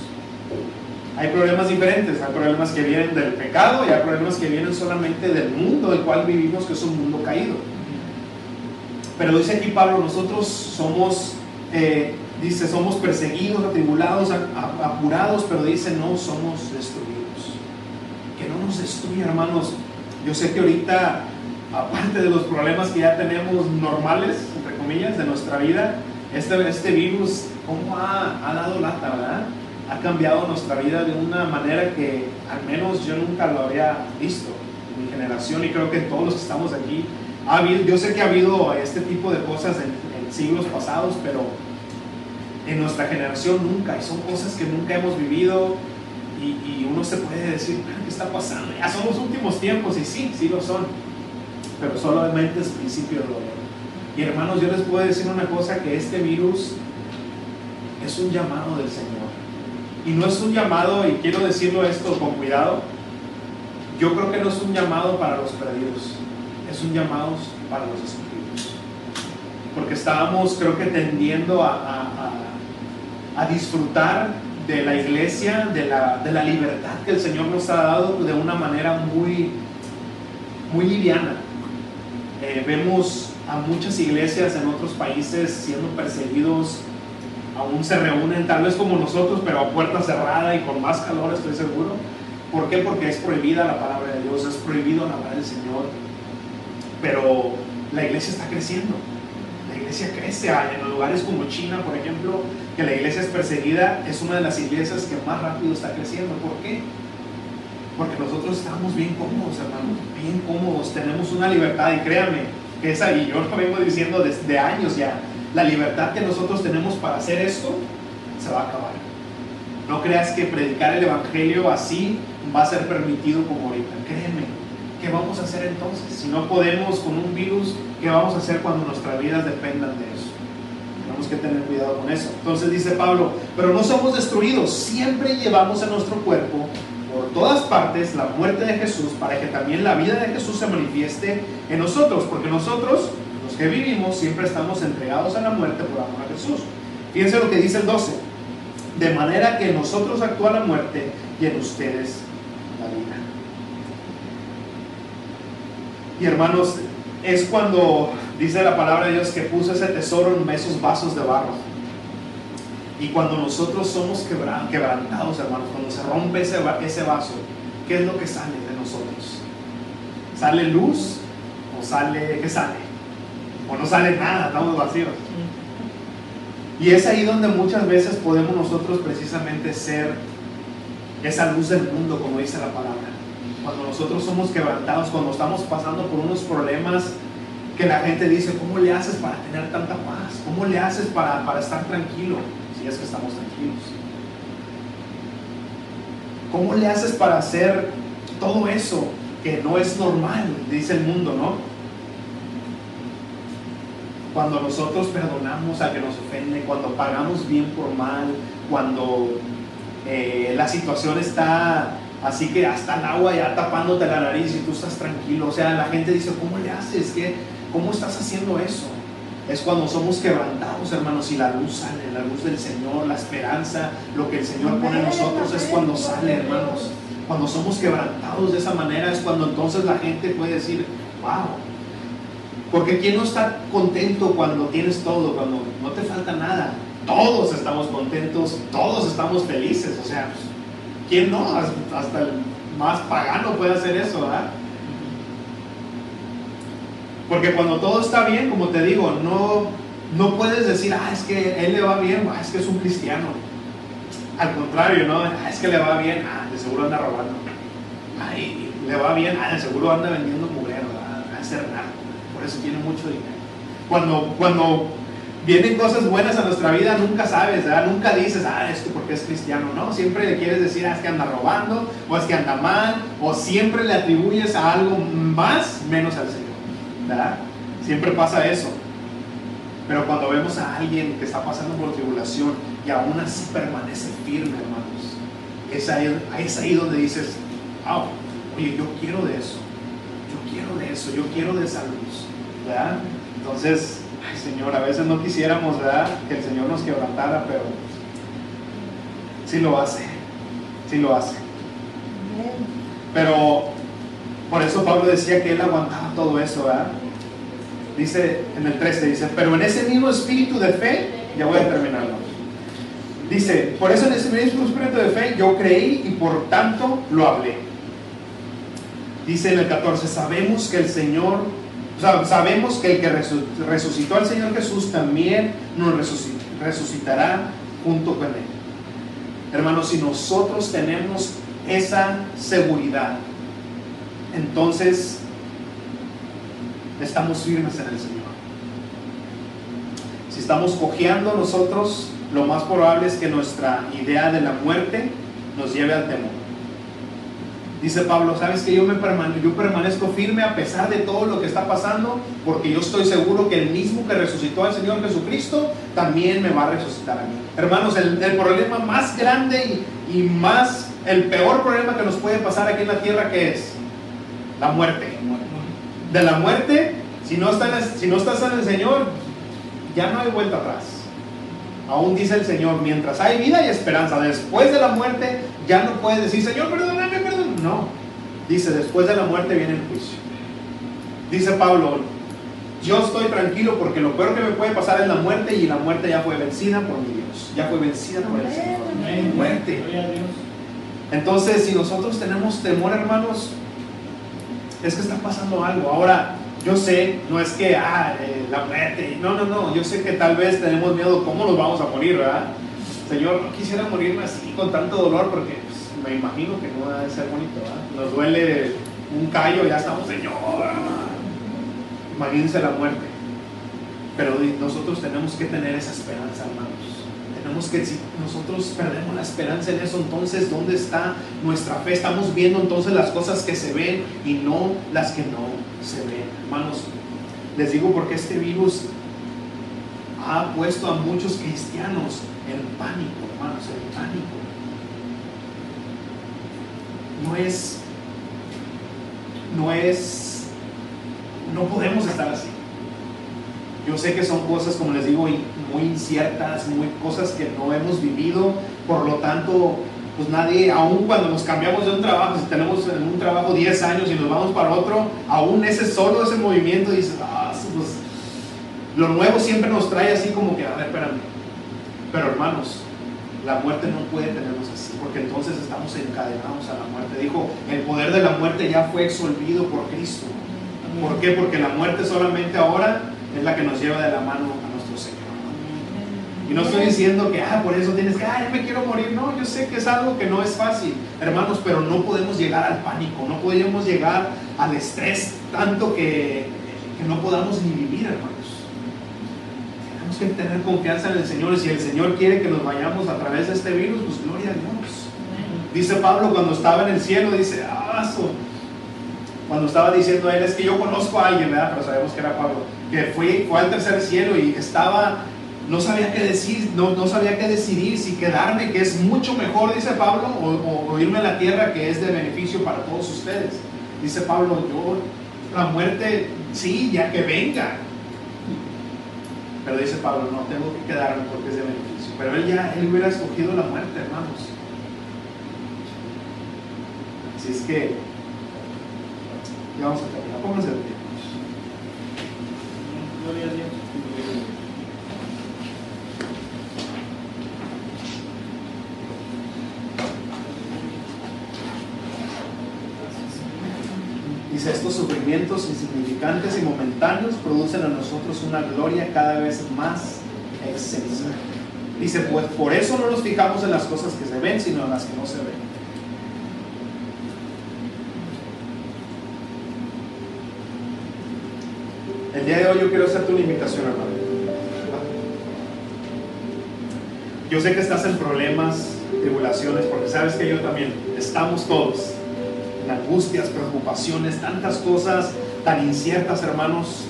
Hay problemas diferentes. Hay problemas que vienen del pecado y hay problemas que vienen solamente del mundo del cual vivimos, que es un mundo caído. Pero dice aquí Pablo, nosotros somos... Eh, dice, somos perseguidos, atribulados, apurados, pero dice, no somos destruidos. Que no nos destruya, hermanos. Yo sé que ahorita, aparte de los problemas que ya tenemos normales, entre comillas, de nuestra vida, este, este virus, ¿cómo ha, ha dado lata, verdad? Ha cambiado nuestra vida de una manera que al menos yo nunca lo había visto en mi generación y creo que todos los que estamos aquí, ha habido, yo sé que ha habido este tipo de cosas en, siglos pasados, pero en nuestra generación nunca, y son cosas que nunca hemos vivido, y, y, uno se puede decir, ¿qué está pasando? Ya son los últimos tiempos, y sí, sí lo son, pero solamente es principio del dolor. Y hermanos, yo les puedo decir una cosa, que este virus es un llamado del Señor. Y no es un llamado, y quiero decirlo esto con cuidado, yo creo que no es un llamado para los perdidos, es un llamado para los escogidos. Porque estábamos, creo que, tendiendo a, a, disfrutar de la iglesia, de la, de la, libertad que el Señor nos ha dado de una manera muy, muy liviana. Eh, vemos a muchas iglesias en otros países siendo perseguidos, aún se reúnen tal vez como nosotros, pero a puerta cerrada y con más calor, estoy seguro. ¿Por qué? Porque es prohibida la palabra de Dios, es prohibido la palabra del Señor. Pero la iglesia está creciendo. Iglesia crece. En lugares como China, por ejemplo, que la iglesia es perseguida, es una de las iglesias que más rápido está creciendo. ¿Por qué? Porque nosotros estamos bien cómodos, hermano, bien cómodos, tenemos una libertad y créanme, esa, y yo lo vengo diciendo desde años ya, la libertad que nosotros tenemos para hacer esto se va a acabar. No creas que predicar el Evangelio así va a ser permitido como ahorita. ¿Qué vamos a hacer entonces? Si no podemos con un virus, ¿qué vamos a hacer cuando nuestras vidas dependan de eso? Tenemos que tener cuidado con eso. Entonces dice Pablo, pero no somos destruidos, siempre llevamos en nuestro cuerpo por todas partes la muerte de Jesús para que también la vida de Jesús se manifieste en nosotros, porque nosotros, los que vivimos, siempre estamos entregados a la muerte por amor a Jesús. Fíjense lo que dice el 12, de manera que en nosotros actúa la muerte y en ustedes la vida. Y hermanos, es cuando dice la palabra de Dios que puso ese tesoro en esos vasos de barro y cuando nosotros somos quebrantados, hermanos, cuando se rompe ese, ese vaso, ¿qué es lo que sale de nosotros? ¿Sale luz o sale, qué sale? O no sale nada, estamos vacíos. Y es ahí donde muchas veces podemos nosotros precisamente ser esa luz del mundo, como dice la palabra. Cuando nosotros somos quebrantados, cuando estamos pasando por unos problemas que la gente dice, ¿cómo le haces para tener tanta paz? ¿Cómo le haces para, para estar tranquilo? si es que estamos tranquilos. ¿Cómo le haces para hacer todo eso que no es normal, dice el mundo, ¿no? Cuando nosotros perdonamos a que nos ofende, cuando pagamos bien por mal, cuando eh, la situación está así que hasta el agua ya tapándote la nariz y tú estás tranquilo. O sea, la gente dice, ¿cómo le haces? ¿Qué? ¿Cómo estás haciendo eso? es cuando somos quebrantados, hermanos, y la luz sale, la luz del Señor, la esperanza, lo que el Señor pone en nosotros es cuando sale, hermanos. Cuando somos quebrantados de esa manera es cuando entonces la gente puede decir, wow. Porque ¿quién no está contento cuando tienes todo, cuando no te falta nada? Todos estamos contentos, todos estamos felices. O sea, ¿quién no? Hasta el más pagano puede hacer eso, ¿verdad? Porque cuando todo está bien, como te digo, no, no puedes decir, ah, es que él le va bien, ah, es que es un cristiano. Al contrario, ¿no? Ah, es que le va bien, ah, de seguro anda robando. Ay, le va bien, ah, de seguro anda vendiendo mujer, a ser narco. Por eso tiene mucho dinero. Cuando, cuando vienen cosas buenas a nuestra vida, nunca sabes, ¿verdad? Nunca dices, ah, esto porque es cristiano, ¿no? Siempre le quieres decir, ah, es que anda robando, o es que anda mal, o siempre le atribuyes a algo más menos al Señor. Siempre pasa eso. Pero cuando vemos a alguien que está pasando por tribulación y aún así permanece firme, hermanos, es ahí, es ahí donde dices, wow, oye, yo quiero de eso, yo quiero de eso, yo quiero de esa luz, ¿verdad? Entonces, ay Señor, a veces no quisiéramos, ¿verdad? Que el Señor nos quebrantara, pero sí lo hace, sí lo hace. Pero por eso Pablo decía que él aguantaba todo eso, ¿verdad? Dice en el 13, dice, pero en ese mismo espíritu de fe, ya voy a terminarlo Dice, por eso en ese mismo espíritu de fe yo creí y por tanto lo hablé. Dice en el 14, sabemos que el Señor, sabemos que el que resucitó al Señor Jesús también nos resucitará junto con Él. Hermanos, si nosotros tenemos esa seguridad, entonces estamos firmes en el Señor. Si estamos cojeando nosotros, lo más probable es que nuestra idea de la muerte nos lleve al temor. Dice Pablo, sabes que yo, me yo permanezco firme a pesar de todo lo que está pasando, porque yo estoy seguro que el mismo que resucitó al Señor Jesucristo también me va a resucitar a mí. Hermanos, el, problema más grande y, y, más, el peor problema que nos puede pasar aquí en la tierra, ¿qué es? La muerte. De la muerte, si no, si no estás en el Señor, ya no hay vuelta atrás. Aún dice el Señor, mientras hay vida y esperanza, después de la muerte ya no puedes decir, Señor, perdóname. No, dice, después de la muerte viene el juicio. Dice Pablo, yo estoy tranquilo porque lo peor que me puede pasar es la muerte y la muerte ya fue vencida por mi Dios, ya fue vencida por el Señor. Muerte. Entonces, si nosotros tenemos temor, hermanos, es que está pasando algo. Ahora, yo sé, no es que, ah, eh, la muerte, no, no, no, yo sé que tal vez tenemos miedo cómo nos vamos a morir, ¿verdad? Señor, no quisiera morirme así con tanto dolor porque me imagino que no debe ser bonito, ¿verdad? Nos duele un callo, ya estamos, Señor. Imagínense la muerte. Pero nosotros tenemos que tener esa esperanza, hermanos. Tenemos que, si nosotros perdemos la esperanza en eso, entonces, ¿dónde está nuestra fe? Estamos viendo entonces las cosas que se ven y no las que no se ven. Hermanos, les digo porque este virus ha puesto a muchos cristianos en pánico, hermanos, en pánico. No es, no es, no podemos estar así. Yo sé que son cosas, como les digo, muy inciertas, muy cosas que no hemos vivido, por lo tanto, pues nadie, aún cuando nos cambiamos de un trabajo, si tenemos en un trabajo 10 años y nos vamos para otro, aún ese solo ese movimiento dices, ah, pues lo nuevo siempre nos trae así como que, a ver, espérame. Pero hermanos, la muerte no puede tenernos así, porque entonces estamos encadenados a la muerte. Dijo, el poder de la muerte ya fue exolvido por Cristo. ¿Por qué? Porque la muerte solamente ahora es la que nos lleva de la mano y no estoy diciendo que, ah, por eso tienes que, ah, me quiero morir. No, yo sé que es algo que no es fácil, hermanos, pero no podemos llegar al pánico, no podemos llegar al estrés tanto que, que no podamos ni vivir, hermanos. Que tener confianza en el Señor y si el Señor quiere que nos vayamos a través de este virus, pues gloria a Dios. Dice Pablo cuando estaba en el cielo, dice, ah, cuando estaba diciendo a él, es que yo conozco a alguien, ¿verdad? Pero sabemos que era Pablo, que fue, al tercer cielo y estaba no sabía qué decir, no, no, sabía qué decidir, si quedarme, que es mucho mejor, dice Pablo, o, irme a la tierra que es de beneficio para todos ustedes. Dice Pablo, yo, la muerte, sí, ya que venga. Pero dice Pablo, no, tengo que quedarme porque es de beneficio. Pero él ya, él hubiera escogido la muerte, hermanos. Así es que, ya vamos a terminar. Pónganse de pie. Gloria a Dios. Estos sufrimientos insignificantes y momentáneos producen a nosotros una gloria cada vez más excelsa. Dice, pues por eso no nos fijamos en las cosas que se ven, sino en las que no se ven. El día de hoy yo quiero hacerte una invitación, hermano. Yo sé que estás en problemas, tribulaciones, porque sabes que yo también, estamos todos angustias, preocupaciones, tantas cosas tan inciertas, hermanos.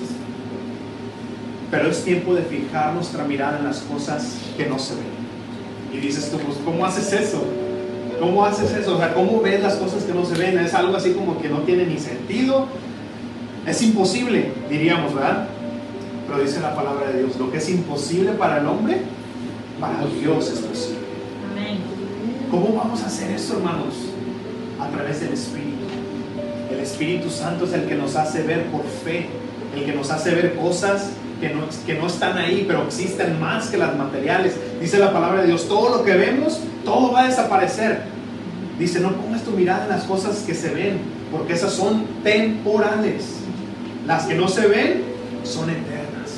Pero es tiempo de fijar nuestra mirada en las cosas que no se ven. Y dices tú, pues, ¿cómo haces eso? ¿Cómo haces eso? O sea, ¿cómo ves las cosas que no se ven? Es algo así como que no tiene ni sentido. Es imposible, diríamos, ¿verdad? Pero dice la palabra de Dios, lo que es imposible para el hombre, para Dios es posible. ¿Cómo vamos a hacer eso, hermanos? A través del Espíritu. El Espíritu Santo es el que nos hace ver por fe, el que nos hace ver cosas que no, que no están ahí, pero existen más que las materiales, Dice la palabra de Dios, todo lo que vemos, todo va a desaparecer. Dice, no pongas tu mirada en las cosas que se ven, porque esas son temporales. Las que no se ven son eternas.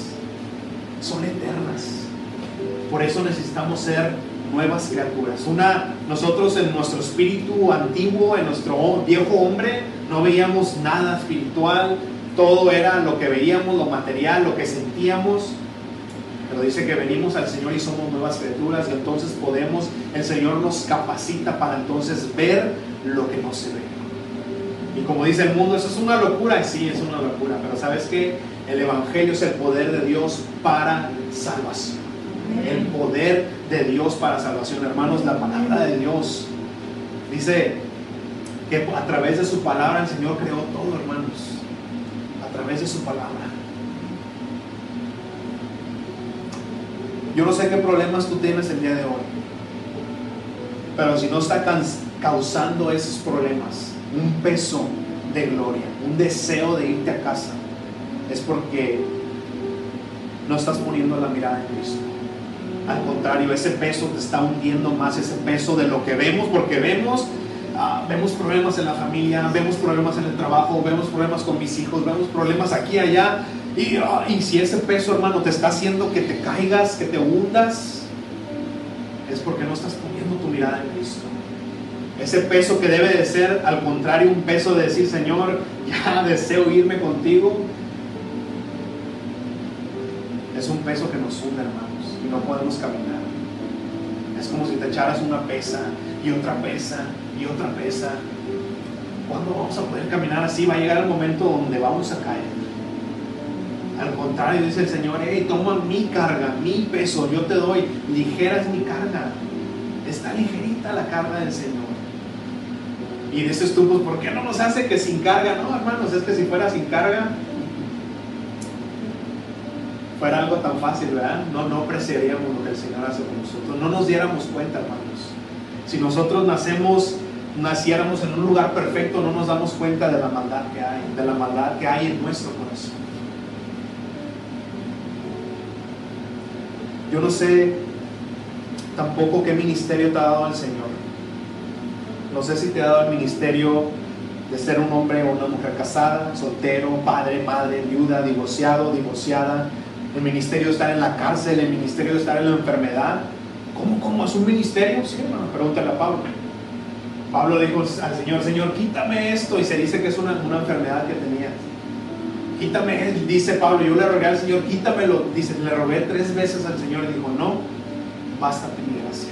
Son eternas. Por eso necesitamos ser nuevas criaturas. Una, nosotros en nuestro espíritu antiguo, en nuestro viejo hombre, no veíamos nada espiritual, todo era lo que veíamos, lo material, lo que sentíamos. Pero dice que venimos al Señor y somos nuevas criaturas y entonces podemos, el Señor nos capacita para entonces ver lo que no se ve. Y como dice el mundo, eso es una locura, sí, es una locura, pero sabes que el Evangelio es el poder de Dios para salvación. El poder de Dios para salvación, hermanos, la palabra de Dios dice que a través de su palabra el Señor creó todo, hermanos, a través de su palabra. Yo no sé qué problemas tú tienes el día de hoy, pero si no está causando esos problemas, un peso de gloria, un deseo de irte a casa, es porque no estás poniendo la mirada en Cristo. Al contrario, ese peso te está hundiendo más, ese peso de lo que vemos, porque vemos, ah, vemos problemas en la familia, vemos problemas en el trabajo, vemos problemas con mis hijos, vemos problemas aquí y allá. Y, ah, y si ese peso, hermano, te está haciendo que te caigas, que te hundas, es porque no estás poniendo tu mirada en Cristo. Ese peso que debe de ser, al contrario, un peso de decir, Señor, ya deseo irme contigo, es un peso que nos hunde, hermanos, y no podemos caminar. Es como si te echaras una pesa y otra pesa y otra pesa. ¿Cuándo vamos a poder caminar así? Va a llegar el momento donde vamos a caer. Al contrario, dice el Señor, hey, toma mi carga, mi peso, yo te doy, ligera es mi carga. Está ligerita la carga del Señor. Y dices tú, pues, ¿por qué no nos hace que sin carga? No, hermanos, es que si fuera sin carga, fuera algo tan fácil, ¿verdad? No, no apreciaríamos lo que el Señor hace con nosotros, no nos diéramos cuenta, hermanos. Si nosotros nacemos, naciéramos en un lugar perfecto, no nos damos cuenta de la maldad que hay, de la maldad que hay en nuestro corazón. Yo no sé tampoco qué ministerio te ha dado el Señor. No sé si te ha dado el ministerio de ser un hombre o una mujer casada, soltero, padre, madre, viuda, divorciado, divorciada. El ministerio de estar en la cárcel, el ministerio de estar en la enfermedad. ¿Cómo, cómo es un ministerio? Sí, hermano, pregúntale a Pablo. Pablo dijo al Señor, Señor, quítame esto. Y se dice que es una, una enfermedad que tenía. Quítame, dice Pablo, yo le rogué al Señor, quítamelo. Dice, le rogué tres veces al Señor y dijo, no, bástate mi gracia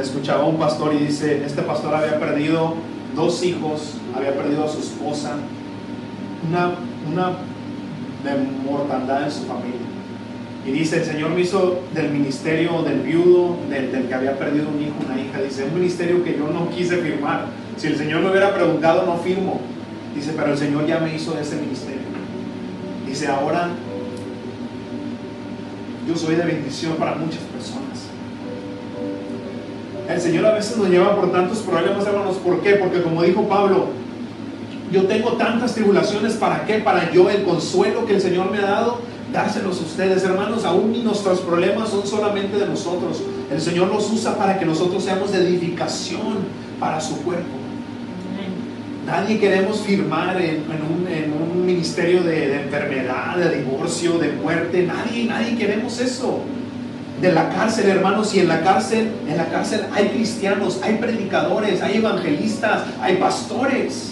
escuchaba un pastor y dice, este pastor había perdido dos hijos, había perdido a su esposa, una, una de mortandad en su familia. Y dice, el Señor me hizo del ministerio del viudo, del, del, que había perdido un hijo, una hija. Dice, un ministerio que yo no quise firmar. Si el Señor me hubiera preguntado, no firmo. Dice, pero el Señor ya me hizo de ese ministerio. Dice, ahora yo soy de bendición para muchas personas. El Señor a veces nos lleva por tantos problemas, hermanos. ¿Por qué? Porque como dijo Pablo, yo tengo tantas tribulaciones, ¿para qué? Para yo el consuelo que el Señor me ha dado, dárselos a ustedes, hermanos. Aún nuestros problemas son solamente de nosotros. El Señor los usa para que nosotros seamos de edificación para su cuerpo. Nadie queremos firmar en, un, ministerio de, de enfermedad, de divorcio, de muerte. Nadie, nadie queremos eso de la cárcel, hermanos, y en la cárcel, en la cárcel hay cristianos, hay predicadores, hay evangelistas, hay pastores.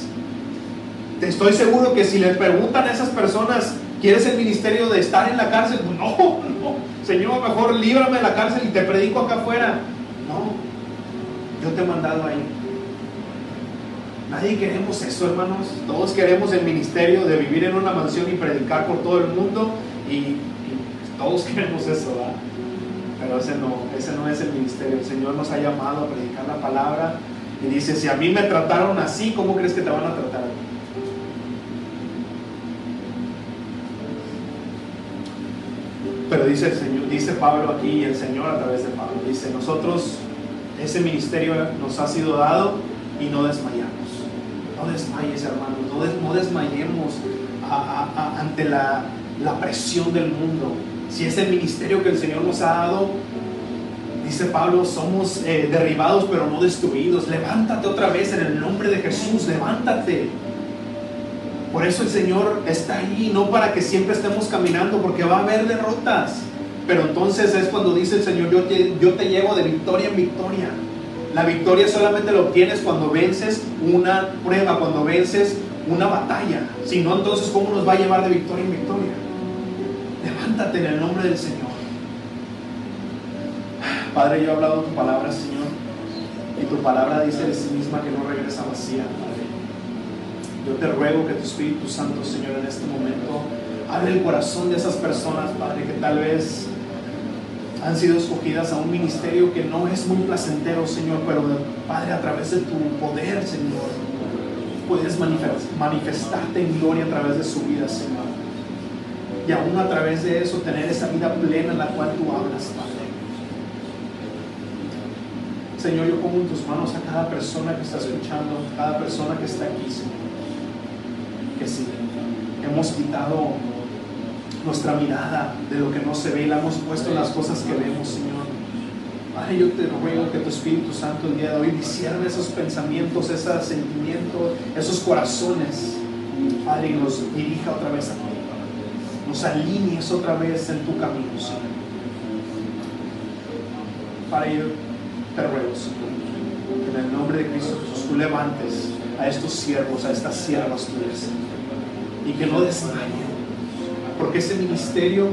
Estoy seguro que si le preguntan a esas personas, ¿quieres el ministerio de estar en la cárcel? No, no, Señor, mejor líbrame de la cárcel y te predico acá afuera. No, yo te he mandado ahí. Nadie queremos eso, hermanos. Todos queremos el ministerio de vivir en una mansión y predicar por todo el mundo. Y, todos queremos eso, ¿verdad? pero ese no, ese no es el ministerio. El Señor nos ha llamado a predicar la palabra y dice, si a mí me trataron así, ¿cómo crees que te van a tratar a ti? Pero dice el Señor, dice Pablo aquí, el Señor a través de Pablo, dice, nosotros, ese ministerio nos ha sido dado y no desmayamos. No desmayes, hermanos, no, des, no desmayemos ante la, la presión del mundo si es el ministerio que el Señor nos ha dado, dice Pablo, somos eh, derribados pero no destruidos. Levántate otra vez en el nombre de Jesús, levántate. Por eso el Señor está ahí, no para que siempre estemos caminando, porque va a haber derrotas. Pero entonces es cuando dice el Señor, yo te, llevo de victoria en victoria. La victoria solamente la obtienes cuando vences una prueba, cuando vences una batalla. Si no, entonces, ¿cómo nos va a llevar de victoria en victoria? Levántate en el nombre del Señor. Padre, yo he hablado tu palabra, Señor, y tu palabra dice de sí misma que no regresa vacía. Yo te ruego que tu Espíritu Santo, Señor, en este momento, abre el corazón de esas personas, Padre, que tal vez han sido escogidas a un ministerio que no es muy placentero, Señor, pero Padre, a través de tu poder, Señor, puedes manifestarte en gloria a través de su vida, Señor. Y aún a través de eso tener esa vida plena en la cual tú hablas, Padre. Señor, yo pongo en tus manos a cada persona que está escuchando, cada persona que está aquí, Señor. Hemos quitado nuestra mirada de lo que no se ve y la hemos puesto en las cosas que vemos, Señor. Padre, yo te ruego que tu Espíritu Santo el día de hoy discierne esos pensamientos, esos sentimientos, esos corazones, Padre, y nos dirija otra vez a ti. Nos alinees otra vez en tu camino, Señor. Padre, yo te ruego, Señor, que en el nombre de Cristo Jesús tú levantes a estos siervos, a estas siervas tuyas, y que no desmayen porque ese ministerio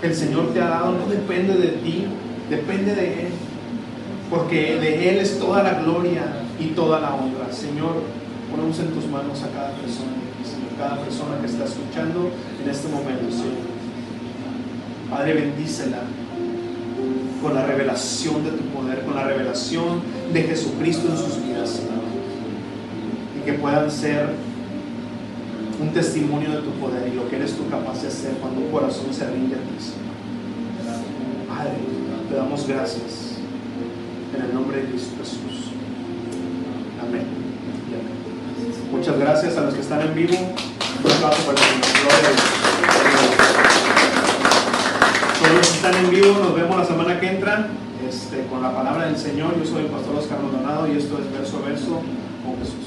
que el Señor te ha dado no depende de ti, depende de Él. Porque de Él es toda la gloria y toda la honra. Señor, ponemos en tus manos a cada persona, Señor, cada persona que está escuchando en este momento, Señor. Padre, bendícela con la revelación de tu poder, con la revelación de Jesucristo en sus vidas, Señor. Que puedan ser un testimonio de tu poder y lo que eres tú capaz de hacer cuando un corazón se rinde a ti, Padre, te damos gracias en el nombre de Cristo Jesús. Amén. Muchas gracias a los que están en vivo. Un para. Todos los que están en vivo, nos vemos la semana que entra este, con la palabra del Señor. Yo soy el pastor Oscar Maldonado y esto es verso a verso con Jesús.